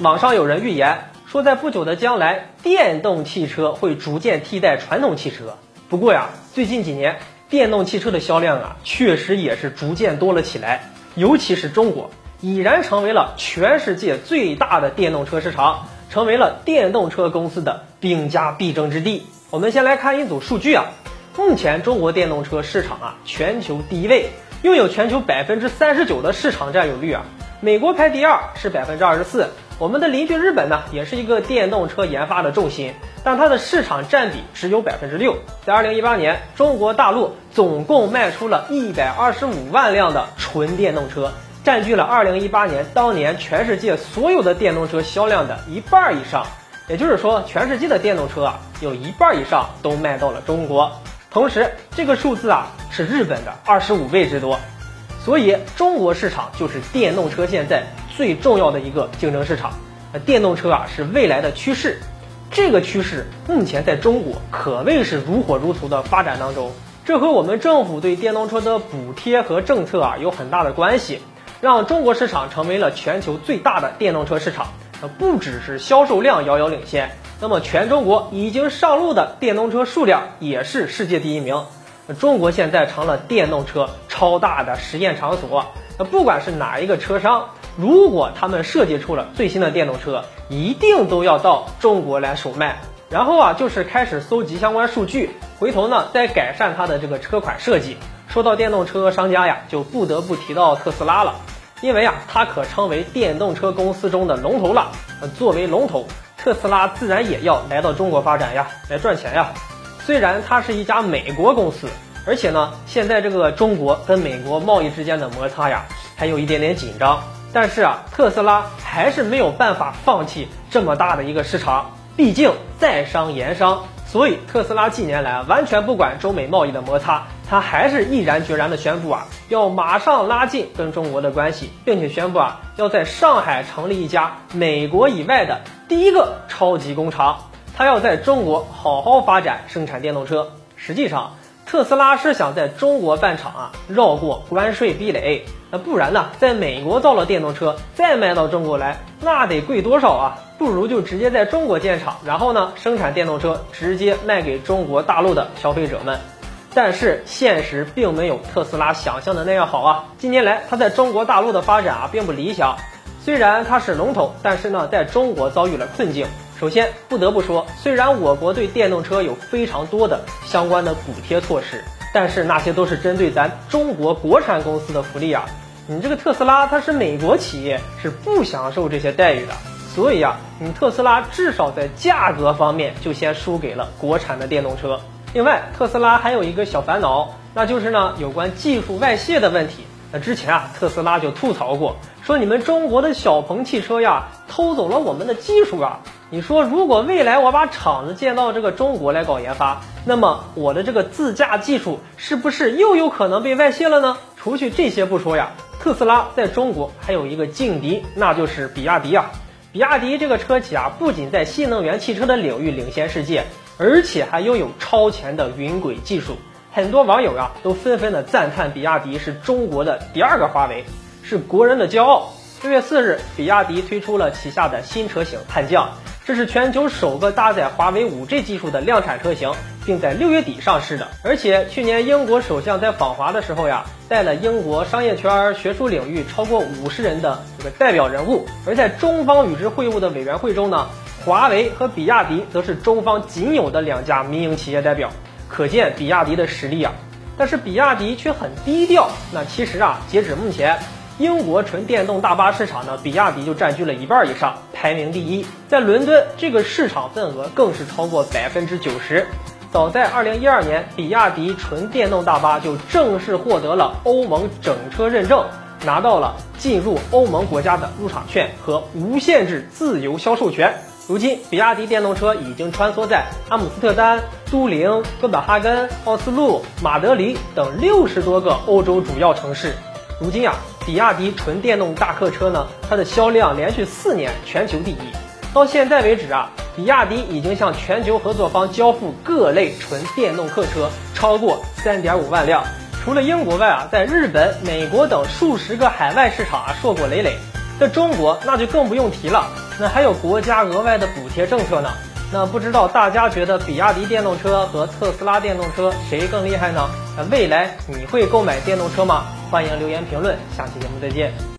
网上有人预言说，在不久的将来，电动汽车会逐渐替代传统汽车。不过呀，最近几年，电动汽车的销量啊，确实也是逐渐多了起来。尤其是中国，已然成为了全世界最大的电动车市场，成为了电动车公司的兵家必争之地。我们先来看一组数据啊，目前中国电动车市场啊，全球第一位，拥有全球百分之三十九的市场占有率啊。美国排第二，是百分之二十四。我们的邻居日本呢，也是一个电动车研发的重心，但它的市场占比只有百分之六。在二零一八年，中国大陆总共卖出了一百二十五万辆的纯电动车，占据了二零一八年当年全世界所有的电动车销量的一半以上。也就是说，全世界的电动车啊，有一半以上都卖到了中国。同时，这个数字啊，是日本的二十五倍之多。所以，中国市场就是电动车现在。最重要的一个竞争市场，呃，电动车啊是未来的趋势，这个趋势目前在中国可谓是如火如荼的发展当中。这和我们政府对电动车的补贴和政策啊有很大的关系，让中国市场成为了全球最大的电动车市场。那，不只是销售量遥遥领先，那么全中国已经上路的电动车数量也是世界第一名。中国现在成了电动车超大的实验场所。那不管是哪一个车商。如果他们设计出了最新的电动车，一定都要到中国来首卖。然后啊，就是开始搜集相关数据，回头呢再改善它的这个车款设计。说到电动车商家呀，就不得不提到特斯拉了，因为啊，它可称为电动车公司中的龙头了。作为龙头，特斯拉自然也要来到中国发展呀，来赚钱呀。虽然它是一家美国公司，而且呢，现在这个中国跟美国贸易之间的摩擦呀，还有一点点紧张。但是啊，特斯拉还是没有办法放弃这么大的一个市场，毕竟在商言商。所以特斯拉近年来完全不管中美贸易的摩擦，它还是毅然决然的宣布啊，要马上拉近跟中国的关系，并且宣布啊，要在上海成立一家美国以外的第一个超级工厂，它要在中国好好发展生产电动车。实际上，特斯拉是想在中国办厂啊，绕过关税壁垒。那不然呢？在美国造了电动车，再卖到中国来，那得贵多少啊？不如就直接在中国建厂，然后呢，生产电动车，直接卖给中国大陆的消费者们。但是现实并没有特斯拉想象的那样好啊！近年来，它在中国大陆的发展啊，并不理想。虽然它是龙头，但是呢，在中国遭遇了困境。首先，不得不说，虽然我国对电动车有非常多的相关的补贴措施。但是那些都是针对咱中国国产公司的福利啊，你这个特斯拉它是美国企业，是不享受这些待遇的。所以啊，你特斯拉至少在价格方面就先输给了国产的电动车。另外，特斯拉还有一个小烦恼，那就是呢有关技术外泄的问题。那之前啊，特斯拉就吐槽过，说你们中国的小鹏汽车呀，偷走了我们的技术啊。你说，如果未来我把厂子建到这个中国来搞研发，那么我的这个自驾技术是不是又有可能被外泄了呢？除去这些不说呀，特斯拉在中国还有一个劲敌，那就是比亚迪啊。比亚迪这个车企啊，不仅在新能源汽车的领域领先世界，而且还拥有超前的云轨技术。很多网友啊，都纷纷的赞叹比亚迪是中国的第二个华为，是国人的骄傲。六月四日，比亚迪推出了旗下的新车型悍将。这是全球首个搭载华为 5G 技术的量产车型，并在六月底上市的。而且去年英国首相在访华的时候呀，带了英国商业圈、学术领域超过五十人的这个代表人物。而在中方与之会晤的委员会中呢，华为和比亚迪则是中方仅有的两家民营企业代表，可见比亚迪的实力啊。但是比亚迪却很低调。那其实啊，截止目前。英国纯电动大巴市场呢，比亚迪就占据了一半以上，排名第一。在伦敦，这个市场份额更是超过百分之九十。早在二零一二年，比亚迪纯电动大巴就正式获得了欧盟整车认证，拿到了进入欧盟国家的入场券和无限制自由销售权。如今，比亚迪电动车已经穿梭在阿姆斯特丹、都灵、哥本哈根、奥斯陆、马德里等六十多个欧洲主要城市。如今呀。比亚迪纯电动大客车呢它的销量连续四年全球第一。到现在为止啊比亚迪已经向全球合作方交付各类纯电动客车超过三点五万辆。除了英国外啊在日本美国等数十个海外市场啊硕果累累。在中国那就更不用提了那还有国家额外的补贴政策呢。那不知道大家觉得比亚迪电动车和特斯拉电动车谁更厉害呢？那未来你会购买电动车吗？欢迎留言评论下期节目再见。